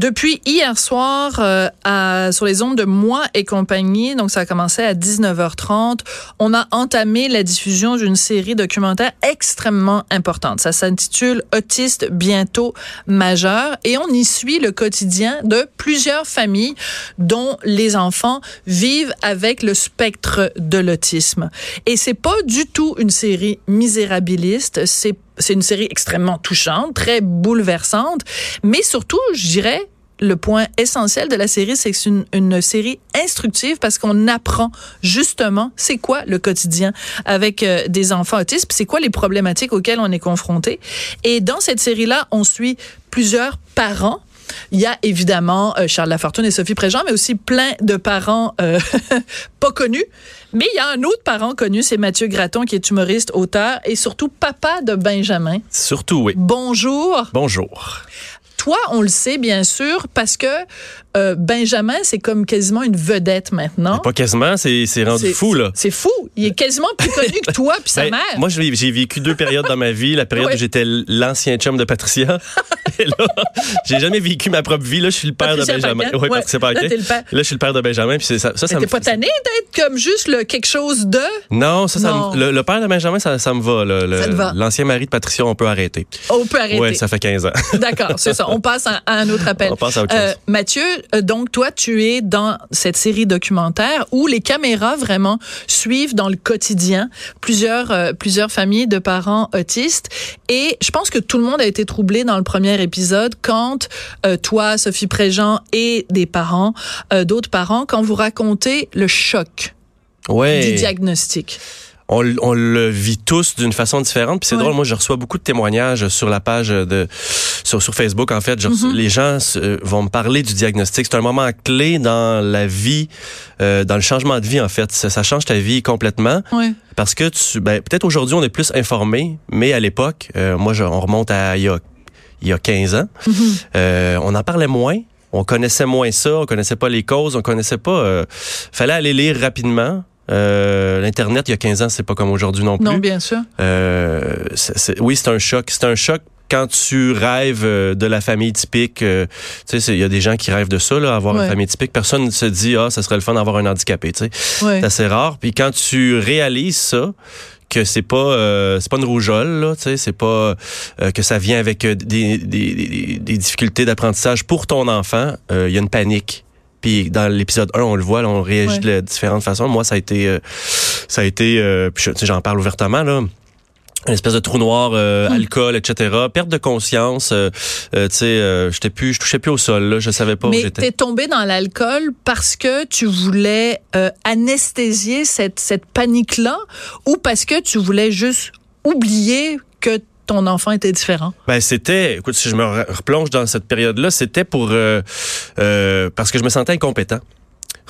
Depuis hier soir, euh, à, sur les ondes de Moi et compagnie, donc ça a commencé à 19h30, on a entamé la diffusion d'une série documentaire extrêmement importante. Ça s'intitule Autiste bientôt majeur et on y suit le quotidien de plusieurs familles dont les enfants vivent avec le spectre de l'autisme. Et c'est pas du tout une série misérabiliste, c'est c'est une série extrêmement touchante, très bouleversante, mais surtout, je dirais, le point essentiel de la série, c'est que c'est une, série instructive parce qu'on apprend justement c'est quoi le quotidien avec euh, des enfants autistes, c'est quoi les problématiques auxquelles on est confronté. Et dans cette série-là, on suit plusieurs parents il y a évidemment euh, Charles Lafortune et Sophie Préjean, mais aussi plein de parents euh, pas connus. Mais il y a un autre parent connu, c'est Mathieu Graton, qui est humoriste, auteur et surtout papa de Benjamin. Surtout, oui. Bonjour. Bonjour. Toi, on le sait bien sûr parce que euh, Benjamin, c'est comme quasiment une vedette maintenant. Pas quasiment, c'est rendu fou là. C'est fou. Il est quasiment plus connu que toi puis sa Ben, mère. Moi, j'ai vécu deux périodes dans ma vie. La période Ouais. où j'étais l'ancien chum de Patricia. Et là, j'ai jamais vécu ma propre vie. Là, je suis le père Patricia de Benjamin. Oui, Ouais. Patricia Paquet. Là, t'es le père. Là, je suis le père de Benjamin. Puis c'est ça, ça, T'es pas tanné d'être comme juste le quelque chose de? Non, ça, ça Non. me- le, le père de Benjamin, ça, ça me va. là. Le- Ça te va. L'ancien mari de Patricia, on peut arrêter. On peut arrêter. Ouais, ça fait 15 ans. D'accord, c'est ça. On passe à, à un autre appel. On passe à autre Euh. Mathieu, donc toi, tu es dans cette série documentaire où les caméras vraiment suivent dans le quotidien plusieurs euh, plusieurs familles de parents autistes. Et je pense que tout le monde a été troublé dans le premier épisode quand euh, toi, Sophie Préjean et des parents, euh, d'autres parents, quand vous racontez le choc Ouais. du diagnostic. On, on le vit tous d'une façon différente. Puis c'est Ouais. drôle, moi je reçois beaucoup de témoignages sur la page de sur, sur Facebook. En fait, Je reçois- Mhm. les gens euh, vont me parler du diagnostic. C'est un moment clé dans la vie, euh, dans le changement de vie en fait. Ça, ça change ta vie complètement Ouais. parce que tu, ben, peut-être aujourd'hui on est plus informé, mais à l'époque, euh, moi je, on remonte à il y a il y a 15 ans, Mhm. euh, on en parlait moins. On connaissait moins ça, on connaissait pas les causes, on connaissait pas. Euh, fallait aller lire rapidement. Euh, L'internet il y a 15 ans, c'est pas comme aujourd'hui non plus. Non, bien sûr. Euh, c'est- c'est- oui, c'est un choc. C'est un choc quand tu rêves euh, de la famille typique. euh, tu sais, il y a des gens qui rêvent de ça, là, avoir Ouais. une famille typique. Personne ne se dit, ah, ça serait le fun d'avoir un handicapé. Tu sais, Ouais. c'est assez rare. Puis quand tu réalises ça que c'est pas euh, c'est pas une rougeole là tu sais c'est pas euh, que ça vient avec des, des, des, des difficultés d'apprentissage pour ton enfant euh, il y a une panique puis dans l'épisode 1 on le voit là, on réagit Ouais. de différentes façons moi ça a été euh, ça a été euh, puis je- tu sais, j'en parle ouvertement là une espèce de trou noir, euh, Hmm. alcool, etc. Perte de conscience. Euh, euh, tu sais, j'étais plus, je touchais plus au sol. Là, je savais pas où Mais j'étais. t'es tombé dans l'alcool parce que tu voulais anesthésier cette, cette panique-là ou parce que tu voulais juste oublier que ton enfant était différent? Ben c'était, écoute, si je me re- replonge dans cette période-là, c'était pour euh, euh, parce que je me sentais incompétent.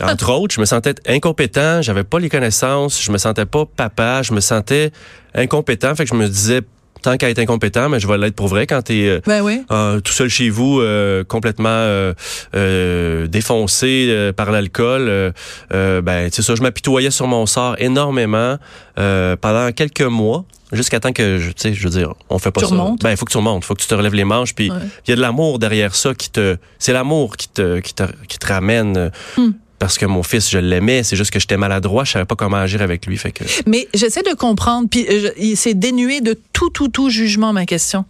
Entre autres, je me sentais incompétent, j'avais pas les connaissances, je me sentais pas papa, je me sentais incompétent, fait que je me disais tant qu'à être incompétent, mais je vais l'être pour vrai quand t'es euh, Ben oui. euh, tout seul chez vous, euh, complètement euh, défoncé par l'alcool. ben, c'est ça, je m'apitoyais sur mon sort énormément pendant quelques mois. Jusqu'à temps que, je- tu sais, je veux dire, on fait pas Tu ça. remontes. Ben, il faut que tu remontes, faut que tu te relèves les manches, puis il Ouais. y a de l'amour derrière ça qui te, c'est l'amour qui te, qui te, qui te ramène. euh, Hmm. Parce que mon fils, je l'aimais, c'est juste que j'étais maladroit, je savais pas comment agir avec lui, fait que. Mais j'essaie de comprendre, puis euh, c'est dénué de tout, tout, tout jugement, ma question.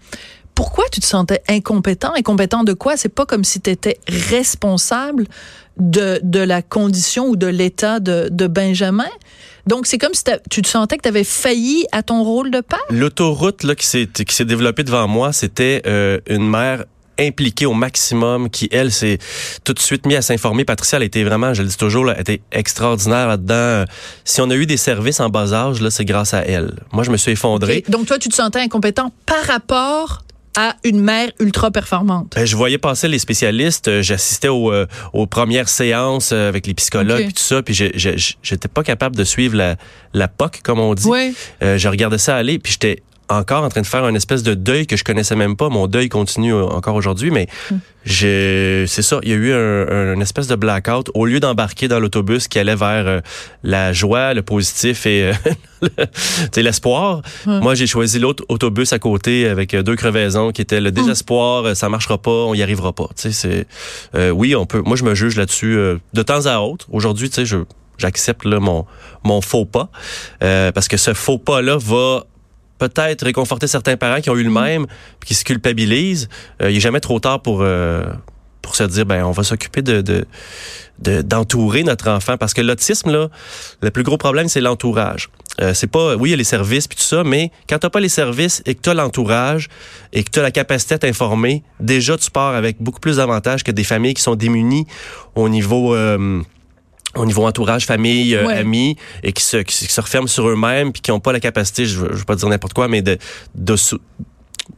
Pourquoi tu te sentais incompétent? Incompétent de quoi? C'est pas comme si tu étais responsable de, de la condition ou de l'état de, de Benjamin? Donc, c'est comme si tu te sentais que tu avais failli à ton rôle de père? L'autoroute là qui s'est qui s'est développée devant moi, c'était euh, une mère impliquée au maximum, qui, elle, s'est tout de suite mis à s'informer. Patricia, elle était vraiment, je le dis toujours, là, elle était extraordinaire là-dedans. Si on a eu des services en bas âge, là, c'est grâce à elle. Moi, je me suis effondré. Donc, toi, tu te sentais incompétent par rapport à une mère ultra performante. Ben, je voyais passer les spécialistes, euh, j'assistais aux, euh, aux premières séances euh, avec les psychologues Ok. puis tout ça, puis j'étais pas capable de suivre la, la POC, comme on dit. Oui. Euh, je regardais ça aller, puis j'étais encore en train de faire une espèce de deuil que je connaissais même pas. Mon deuil continue euh, encore aujourd'hui, mais j'ai, c'est ça. Il y a eu un, un- une espèce de blackout. Au lieu d'embarquer dans l'autobus qui allait vers euh, la joie, le positif et euh, l'espoir, moi j'ai choisi l'autre autobus à côté avec deux crevaisons qui était le désespoir. euh, Ça marchera pas, on y arrivera pas. Tu sais, c'est, euh, oui, on peut. Moi je me juge là-dessus euh, de temps à autre. Aujourd'hui, tu sais, je j'accepte mon mon faux pas euh, parce que ce faux pas là va peut-être réconforter certains parents qui ont eu le même puis qui se culpabilisent. Euh, il est jamais trop tard pour euh, pour se dire ben on va s'occuper de de de- d'entourer notre enfant parce que l'autisme là le plus gros problème c'est l'entourage euh, c'est pas oui il y a les services puis tout ça mais quand t'as pas les services et que t'as l'entourage et que t'as la capacité à t'informer déjà tu pars avec beaucoup plus d'avantages que des familles qui sont démunies au niveau au niveau entourage, famille, euh, Ouais. amis, et qui se, qui, se- qui se referment sur eux-mêmes, puis qui n'ont pas la capacité, je ne veux pas dire n'importe quoi, mais de, de,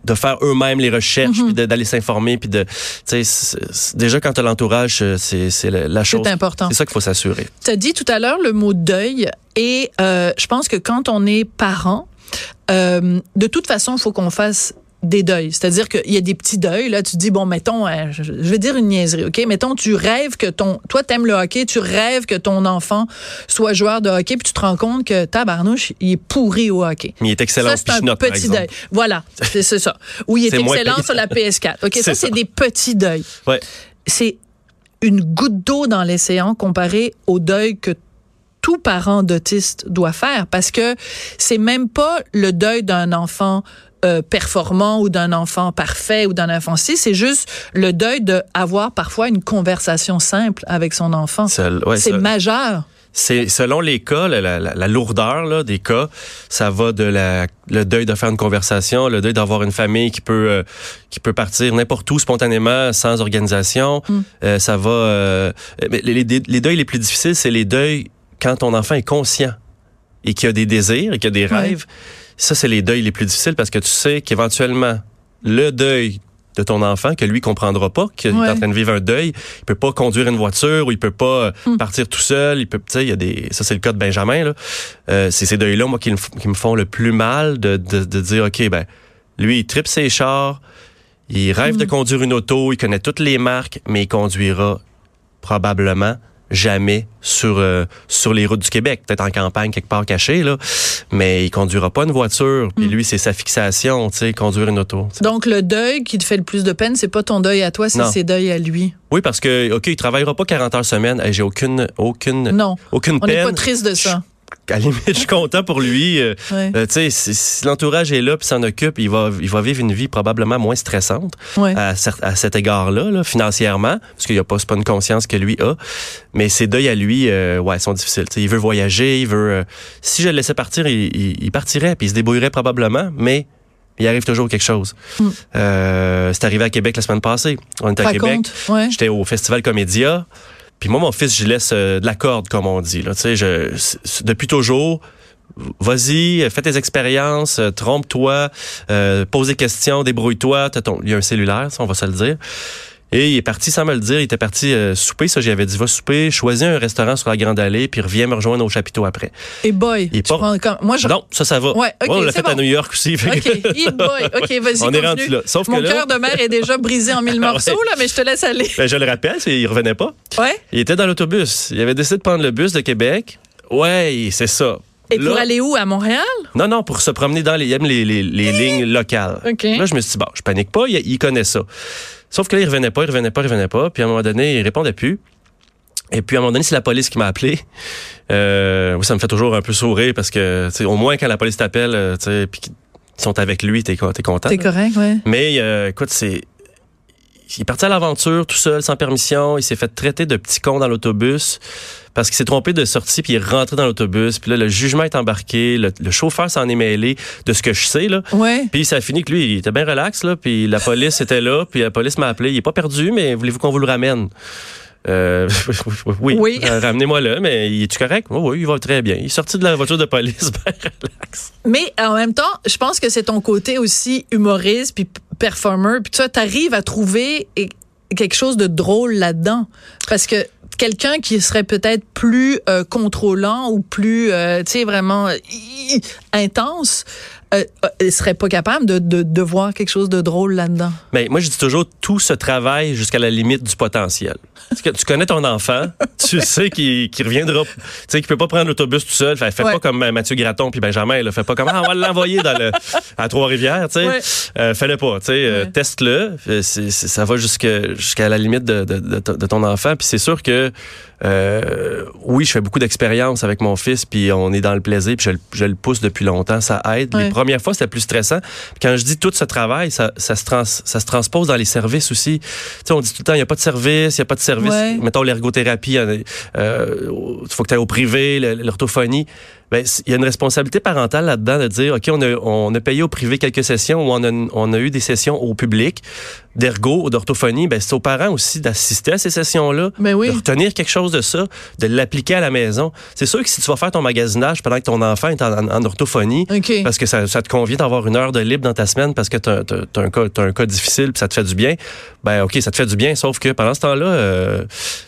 de faire eux-mêmes les recherches, Mhm. puis d'aller s'informer, puis de, tu sais, déjà quand tu as l'entourage, euh, c'est c'est la, la chose. C'est important. C'est ça qu'il faut s'assurer. Tu as dit tout à l'heure le mot deuil et euh, je pense que quand on est parent, euh, de toute façon, il faut qu'on fasse des deuils. C'est-à-dire qu'il y a des petits deuils. Là, tu te dis, bon, mettons, euh, je vais dire une niaiserie, OK? Mettons, tu rêves que ton... Toi, t'aimes le hockey, tu rêves que ton enfant soit joueur de hockey, puis tu te rends compte que tabarnouche, il est pourri au hockey. Mais il est excellent Ça, c'est un petit deuil. Voilà, c'est ça. Ou il est, excellent sur la PS4. OK, ça, C'est des petits deuils. Ouais. C'est une goutte d'eau dans l'océan comparé au deuil que tout parent d'autiste doit faire parce que c'est même pas le deuil d'un enfant euh, performant ou d'un enfant parfait ou d'un enfant si, c'est juste le deuil de avoir parfois une conversation simple avec son enfant. C'est- ouais, c'est ça- majeur. C'est selon les cas, la, la- la lourdeur là, des cas, ça va de la, le deuil de faire une conversation, le deuil d'avoir une famille qui peut euh, qui peut partir n'importe où spontanément, sans organisation. Euh, ça va. euh, mais les, les, les deuils les plus difficiles, c'est les deuils quand ton enfant est conscient et qu'il a des désirs et qu'il a des rêves. Ça, c'est les deuils les plus difficiles parce que tu sais qu'éventuellement le deuil de ton enfant que lui comprendra pas qu'il Ouais. est en train de vivre un deuil, il peut pas conduire une voiture ou il peut pas euh, Hmm. partir tout seul, il peut tu sais il y a des ça c'est le cas de Benjamin là. Euh, c'est ces deuils là moi qui, me f- qui me font le plus mal de, de, de dire OK ben lui il tripe ses chars, il rêve Hmm. de conduire une auto, il connaît toutes les marques mais il conduira probablement jamais sur euh, sur les routes du Québec, peut-être en campagne quelque part caché là, mais il conduira pas une voiture. Puis Hmm. lui c'est sa fixation, tu sais, conduire une auto. Donc le deuil qui te fait le plus de peine, c'est pas ton deuil à toi, c'est ses deuils à lui. Oui, parce que OK, il travaillera pas 40 heures semaine, Hey, j'ai aucune aucune Non, aucune on n'est peine. pas triste de ça. À la limite, je suis content pour lui. euh, Ouais. euh, si, si l'entourage est là puis s'en occupe, il va, il va vivre une vie probablement moins stressante Ouais. à, cet égard-là, là, financièrement, parce qu'il n'y a pas, pas une conscience que lui a. Mais ses deuils à lui, euh, ouais, sont difficiles. Il veut voyager, il veut. si je le laissais partir, il, il- il partirait puis il se débrouillerait probablement, mais il arrive toujours quelque chose. Mm. Euh, c'est arrivé à Québec la semaine passée. On était à Québec. Ouais. J'étais au festival Comédia. Puis moi, mon fils, je laisse euh, de la corde, comme on dit. Là. Je, depuis toujours, vas-y, fais tes expériences, euh, trompe-toi, euh, pose des questions, débrouille-toi. Il y a un cellulaire, ça, on va se le dire. Et il est parti sans me le dire. Il était parti euh, souper, ça, j'avais dit, va souper, choisis un restaurant sur la Grande Allée, puis reviens me rejoindre au chapiteau après. Et boy, Il tu prends comme- moi je Non, ça, ça va. Ouais, ok, on l'a fait à. New York aussi. OK, Hey boy. OK, vas-y, On est rendu là. Sauf Mon cœur de mère est déjà brisé en mille morceaux, ouais. là, mais je te laisse aller. Ben, je le rappelle, il revenait pas. Ouais. Il était dans l'autobus. Il avait décidé de prendre le bus de Québec. Ouais, c'est ça. Et Là- pour aller où? À Montréal? Non, non, pour se promener dans les, les lignes locales. OK. Là, je me suis dit, bon, je panique pas, il, il connaît ça. Sauf que là, il revenait pas, il revenait pas, il revenait pas. Puis à un moment donné, il répondait plus. Et puis à un moment donné, c'est la police qui m'a appelé. Euh, oui, ça me fait toujours un peu sourire parce que, au moins quand la police t'appelle, euh, puis qu'ils sont avec lui, t'es t'es content. T'es correct, ouais. Mais euh, écoute, c'est. Il est parti à l'aventure tout seul, sans permission. Il s'est fait traiter de petit con dans l'autobus parce qu'il s'est trompé de sortie puis il est rentré dans l'autobus. Puis là, le jugement est embarqué. Le, le chauffeur s'en est mêlé de ce que je sais, là. Ouais. Puis ça a fini que lui, il était bien relax, là. Puis la police était là. Puis la police m'a appelé. Il est pas perdu, mais voulez-vous qu'on vous le ramène? Euh, oui, Oui. Euh, ramenez-moi là, mais il est-tu correct? Oui, oui, il va très bien. Il est sorti de la voiture de police, ben relax. Mais en même temps, je pense que c'est ton côté aussi humoriste puis performer, puis tu arrives à trouver quelque chose de drôle là-dedans. Parce que quelqu'un qui serait peut-être plus euh, contrôlant ou plus, euh, tu sais, vraiment intense, euh, euh serait pas capable de, de, de, voir quelque chose de drôle là-dedans? Mais moi, je dis toujours, tout se travaille jusqu'à la limite du potentiel. tu connais ton enfant, tu sais qu'il qu reviendra, tu sais qu'il peut pas prendre l'autobus tout seul. Fait, fais pas comme euh, Mathieu Graton puis Benjamin, là. Fais pas comme, ah, on va l'envoyer dans le, à Trois-Rivières, tu sais. Ouais. Euh, fais-le pas, tu sais. Euh, teste-le. Ça va jusqu'à la limite de, ton enfant. Puis c'est sûr que, euh, oui, je fais beaucoup d'expérience avec mon fils, puis on est dans le plaisir, puis je, je le pousse depuis longtemps, ça aide. Les premières fois, c'était plus stressant. quand je dis tout ce travail, ça, ça, se trans, ça se transpose dans les services aussi. Tu sais, on dit tout le temps, il n'y a pas de service, il n'y a pas de service. Mettons l'ergothérapie, il euh, faut que tu ailles au privé, l'orthophonie ben, il y a une responsabilité parentale là-dedans de dire, OK, on a, on a payé au privé quelques sessions ou on a, on a eu des sessions au public d'ergo ou d'orthophonie. Ben, c'est aux parents aussi d'assister à ces sessions-là, ben oui. de retenir quelque chose de ça, de l'appliquer à la maison. C'est sûr que si tu vas faire ton magasinage pendant que ton enfant est en, orthophonie, parce que ça, ça te convient d'avoir une heure de libre dans ta semaine parce que tu as, un cas, as un cas difficile puis ça te fait du bien, ben OK, ça te fait du bien, sauf que pendant ce temps-là, euh,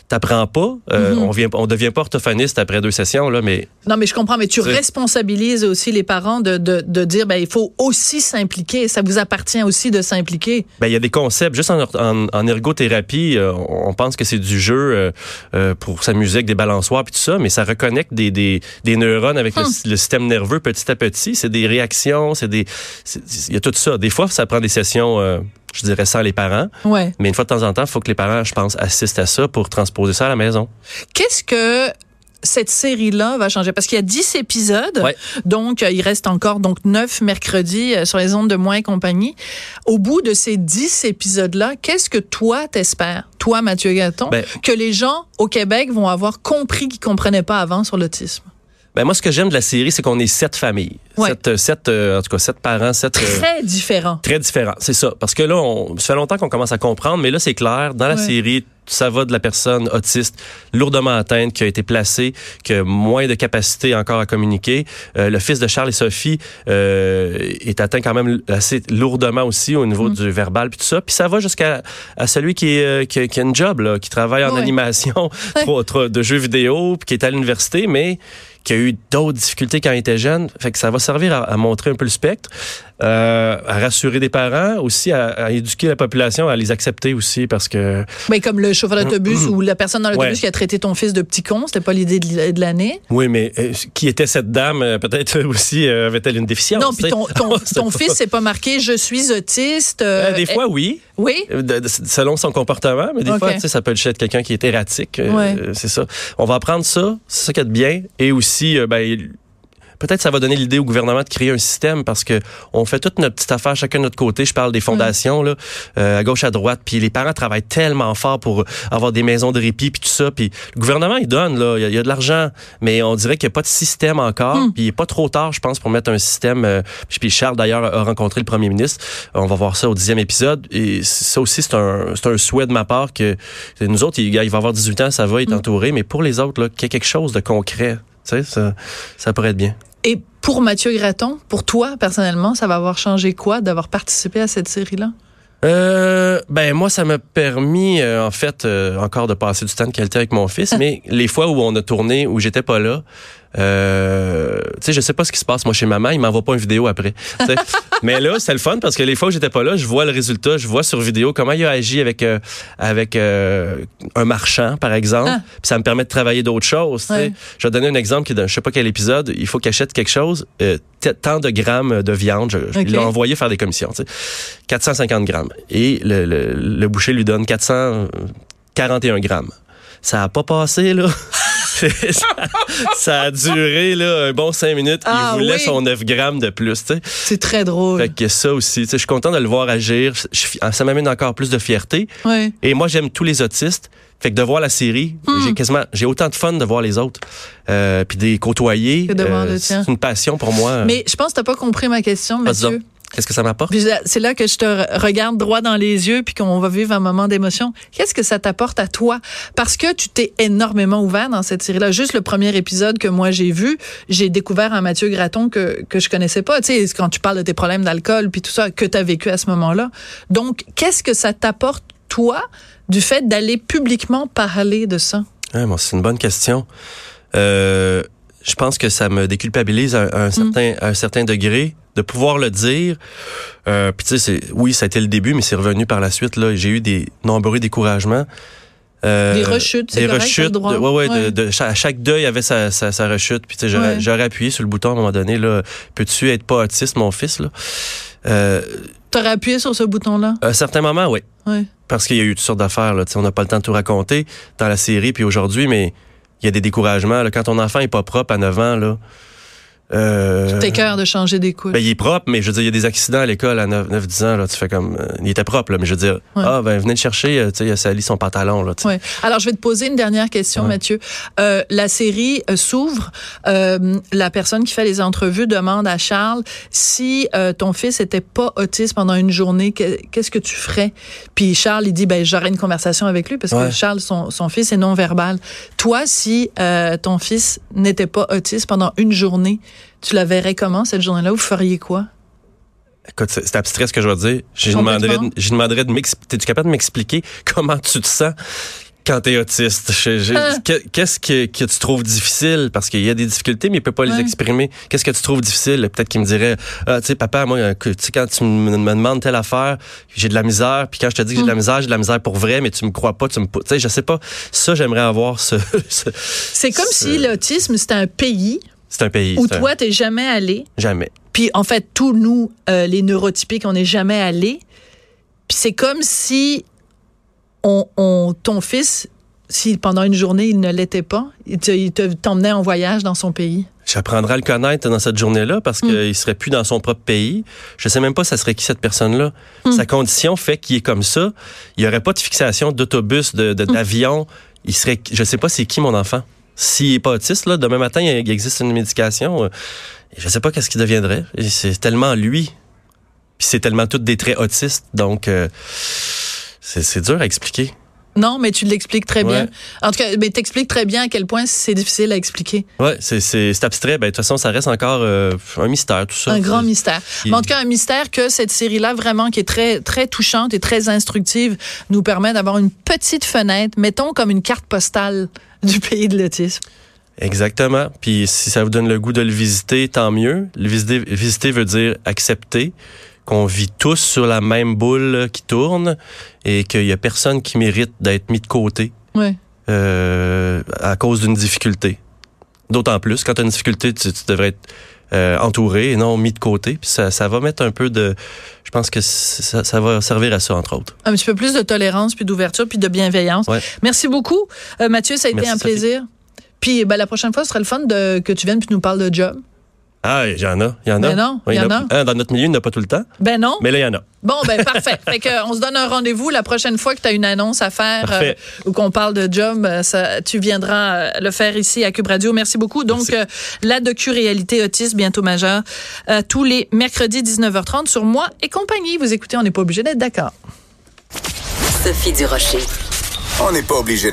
t'apprends pas. Euh, mm-hmm. On vient, on devient pas orthophoniste après deux sessions, là, mais... Non, mais je comprends, mais tu responsabilises aussi les parents de, de, de dire, ben, il faut aussi s'impliquer. Ça vous appartient aussi de s'impliquer. Ben, il y a des concepts. Juste en, en, en ergothérapie, euh, on pense que c'est du jeu euh, euh, pour s'amuser avec des balançoires puis tout ça, mais ça reconnecte des, des, des neurones avec le, hum. le, système nerveux petit à petit. C'est des réactions, c'est des, il y a tout ça. Des fois, ça prend des sessions je dirais sans les parents. Ouais. Mais une fois de temps en temps, il faut que les parents, je pense, assistent à ça pour transposer ça à la maison. Qu'est-ce que cette série-là va changer parce qu'il y a 10 épisodes. Donc, euh, il reste encore donc 9 mercredis euh, sur les ondes de Moins et compagnie. Au bout de ces 10 épisodes-là, qu'est-ce que toi t'espères, toi Mathieu Gaton, ben, que les gens au Québec vont avoir compris qu'ils comprenaient pas avant sur l'autisme? Ben moi, ce que j'aime de la série, c'est qu'on est sept familles. Sept, sept euh, en tout cas, sept parents, sept... Très différents. Très différents, c'est ça. Parce que là, on, ça fait longtemps qu'on commence à comprendre, mais là, c'est clair. Dans la série, ça va de la personne autiste lourdement atteinte qui a été placée, qui a moins de capacité encore à communiquer. Euh, le fils de Charles et Sophie euh, est atteint quand même assez lourdement aussi au niveau mm. du verbal puis tout ça. Puis ça va jusqu'à à celui qui, est, qui, a une job là, qui travaille en animation de jeux vidéo puis qui est à l'université, mais qui a eu d'autres difficultés quand il était jeune. Fait que ça va servir à, montrer un peu le spectre, euh, à rassurer des parents, aussi à, éduquer la population, à les accepter aussi parce que. Mais comme le chauffeur d'autobus mm-hmm. ou la personne dans l'autobus qui a traité ton fils de petit con, c'était pas l'idée de, l'année? Oui, mais euh, qui était cette dame euh, Peut-être aussi avait-elle une déficience Non, puis ton, ton, ton fils c'est pas marqué je suis autiste. des fois, oui. Oui? selon son comportement, mais des fois, ça peut être quelqu'un qui est erratique. c'est ça. On va apprendre ça, c'est ça qui est bien, et aussi ben, peut-être ça va donner l'idée au gouvernement de créer un système parce que on fait toute notre petite affaire chacun de notre côté. Je parle des fondations là, euh, à gauche à droite, puis les parents travaillent tellement fort pour avoir des maisons de répit puis tout ça. Puis le gouvernement il donne là, il y, a, de l'argent, mais on dirait qu'il n'y a pas de système encore. Hmm. Puis il est pas trop tard, je pense, pour mettre un système. Euh, puis Charles d'ailleurs a rencontré le premier ministre. On va voir ça au dixième épisode. Et ça aussi c'est un c'est un souhait de ma part que nous autres, il, il va avoir 18 ans, ça va, être hmm. entouré, mais pour les autres là, qu'il y ait quelque chose de concret. Tu sais, ça, ça pourrait être bien. Et pour Mathieu Graton, pour toi personnellement, ça va avoir changé quoi d'avoir participé à cette série-là? Euh, ben moi, ça m'a permis euh, en fait euh, encore de passer du temps de qualité avec mon fils, mais les fois où on a tourné où j'étais pas là, euh, tu sais, je sais pas ce qui se passe moi chez maman, il m'envoie pas une vidéo après. mais là, c'est le fun parce que les fois où j'étais pas là, je vois le résultat, je vois sur vidéo comment il a agi avec euh, avec un marchand par exemple, ah. puis ça me permet de travailler d'autres choses. Je vais donner un exemple qui est dans je sais pas quel épisode, il faut qu'il achète quelque chose, tant de grammes de viande, je, je l'ai envoyé faire des commissions, 450 grammes et le, le, boucher lui donne 441 grammes. Ça a pas passé, là. ça, a duré là, un bon cinq minutes. il ah voulait son 9 grammes de plus. C'est très drôle. Fait que ça aussi, je suis content de le voir agir. ça m'amène encore plus de fierté. Et moi, j'aime tous les autistes. Fait que de voir la série, hmm. j'ai quasiment, j'ai autant de fun de voir les autres, euh, puis des côtoyer. Euh, c'est une passion pour moi. Mais je pense que t'as pas compris ma question, Mathieu. Qu'est-ce que ça m'apporte? Là, C'est là que je te regarde droit dans les yeux puis qu'on va vivre un moment d'émotion. Qu'est-ce que ça t'apporte à toi? Parce que tu t'es énormément ouvert dans cette série-là. Juste le premier épisode que moi j'ai vu, j'ai découvert un Mathieu Graton que, que je connaissais pas. Tu sais, quand tu parles de tes problèmes d'alcool puis tout ça que tu as vécu à ce moment-là. Donc, qu'est-ce que ça t'apporte, toi, du fait d'aller publiquement parler de ça? Ouais, bon, c'est une bonne question. Euh, je pense que ça me déculpabilise à, un, certain, à un certain degré de pouvoir le dire. Euh, Puis tu sais, oui, ça a été le début, mais c'est revenu par la suite. Là, j'ai eu des nombreux découragements. Euh, Des rechutes, c'est des correct, rechutes. droit. de- ouais, ouais, Ouais. De, de- cha- à chaque deuil avait sa, sa, sa rechute. Puis tu sais, j'aurais Ouais. j'aurais appuyé sur le bouton à un moment donné. Là, peux-tu être pas autiste, mon fils là? Euh, T'aurais appuyé sur ce bouton-là? À un certain moment, oui. Oui. Parce qu'il y a eu toutes sortes d'affaires. Là. Tu sais, On n'a pas le temps de tout raconter dans la série puis aujourd'hui, mais il y a des découragements. Là. Quand ton enfant est pas propre à 9 ans, là, euh, T'es cœur de changer des couches. ben, il est propre, mais je veux dire, il y a des accidents à l'école à 9-10 ans. Là, tu fais comme. euh, il était propre, là, mais je veux dire, Ouais. ah, ben, venez le chercher, euh, tu sais, il a sali son pantalon. Là. Ouais. Alors, je vais te poser une dernière question, Ouais. Mathieu. Euh, la série s'ouvre. Euh, la personne qui fait les entrevues demande à Charles si euh, ton fils était pas autiste pendant une journée, que- qu'est-ce que tu ferais? Puis Charles, il dit ben j'aurais une conversation avec lui parce que Charles, son, son fils est non verbal. Toi, si euh, ton fils n'était pas autiste pendant une journée, tu la verrais comment cette journée-là? Vous feriez quoi? Écoute, c'est abstrait ce que je vais dire. Je demanderais, de- je lui demanderais de m'expliquer. Es-tu capable de m'expliquer comment tu te sens quand t'es autiste? Que- Qu'est-ce que, que tu trouves difficile? Parce qu'il y a des difficultés, mais il peut pas les exprimer. Qu'est-ce que tu trouves difficile? Peut-être qu'il me dirait, ah, tu sais, papa, moi, quand tu me, me demandes telle affaire, j'ai de la misère. Puis quand je te dis que j'ai de Mm. la misère, j'ai de la misère pour vrai, mais tu me crois pas, tu me, tu sais, je sais pas. Ça, j'aimerais avoir ce, ce- C'est comme si l'autisme c'était un pays c'est un pays. où un- toi t'es jamais allé? jamais. Puis en fait, tous nous, euh, les neurotypiques, on n'est jamais allés. Puis c'est comme si on, on- ton fils, si pendant une journée il ne l'était pas, il te- il te- t'emmenait en voyage dans son pays. J'apprendrai à le connaître dans cette journée-là parce Mm. qu'il serait plus dans son propre pays. Je sais même pas ça serait qui cette personne-là. Mm. Sa condition fait qu'il est comme ça. Il y aurait pas de fixation d'autobus, de, Mm. de- d'avion. Il serait, je sais pas c'est qui mon enfant. S'il est pas autiste, là, demain matin, il existe une médication. euh, Je sais pas qu'est-ce qu'il deviendrait. C'est tellement lui. Puis c'est tellement tous des traits autistes. Donc, euh, c'est dur à expliquer. Non, mais tu l'expliques très bien. En tout cas, mais t'expliques très bien à quel point c'est difficile à expliquer. Ouais, c'est c'est- c'est abstrait. Ben, de toute façon, ça reste encore euh, un mystère, tout ça. Un grand mystère. Il- Mais en tout cas, un mystère que cette série-là, vraiment, qui est très, très touchante et très instructive, nous permet d'avoir une petite fenêtre, mettons comme une carte postale du pays de l'autisme. Exactement. Puis si ça vous donne le goût de le visiter, tant mieux. Le visiter, visiter veut dire accepter qu'on vit tous sur la même boule qui tourne et qu'il y a personne qui mérite d'être mis de côté Ouais. euh, à cause d'une difficulté. D'autant plus, quand tu as une difficulté, tu, tu devrais être euh, entouré et non mis de côté. Puis ça, ça va mettre un peu de... Je pense que ça, ça va servir à ça, entre autres. un petit peu plus de tolérance, puis d'ouverture, puis de bienveillance. Ouais. Merci beaucoup, Euh, Mathieu. Ça a été Merci, un Sophie. plaisir. Puis ben, la prochaine fois, ce serait le fun de, que tu viennes puis nous parles de job. Ah, il y en a. Il y en a. Ben non, il y en a. Dans notre milieu, il n'y en a pas tout le temps. Ben non. Mais là, il y en a. Bon, ben parfait. fait que, on se donne un rendez-vous la prochaine fois que tu as une annonce à faire euh, ou qu'on parle de job. euh, Ça, tu viendras euh, le faire ici à Cube Radio. Merci beaucoup. Donc, Merci. euh, la docu-réalité autiste, bientôt majeure, euh, tous les mercredis 19h30 sur moi et compagnie. Vous écoutez, on n'est pas obligé d'être d'accord. Sophie Durocher. On n'est pas obligé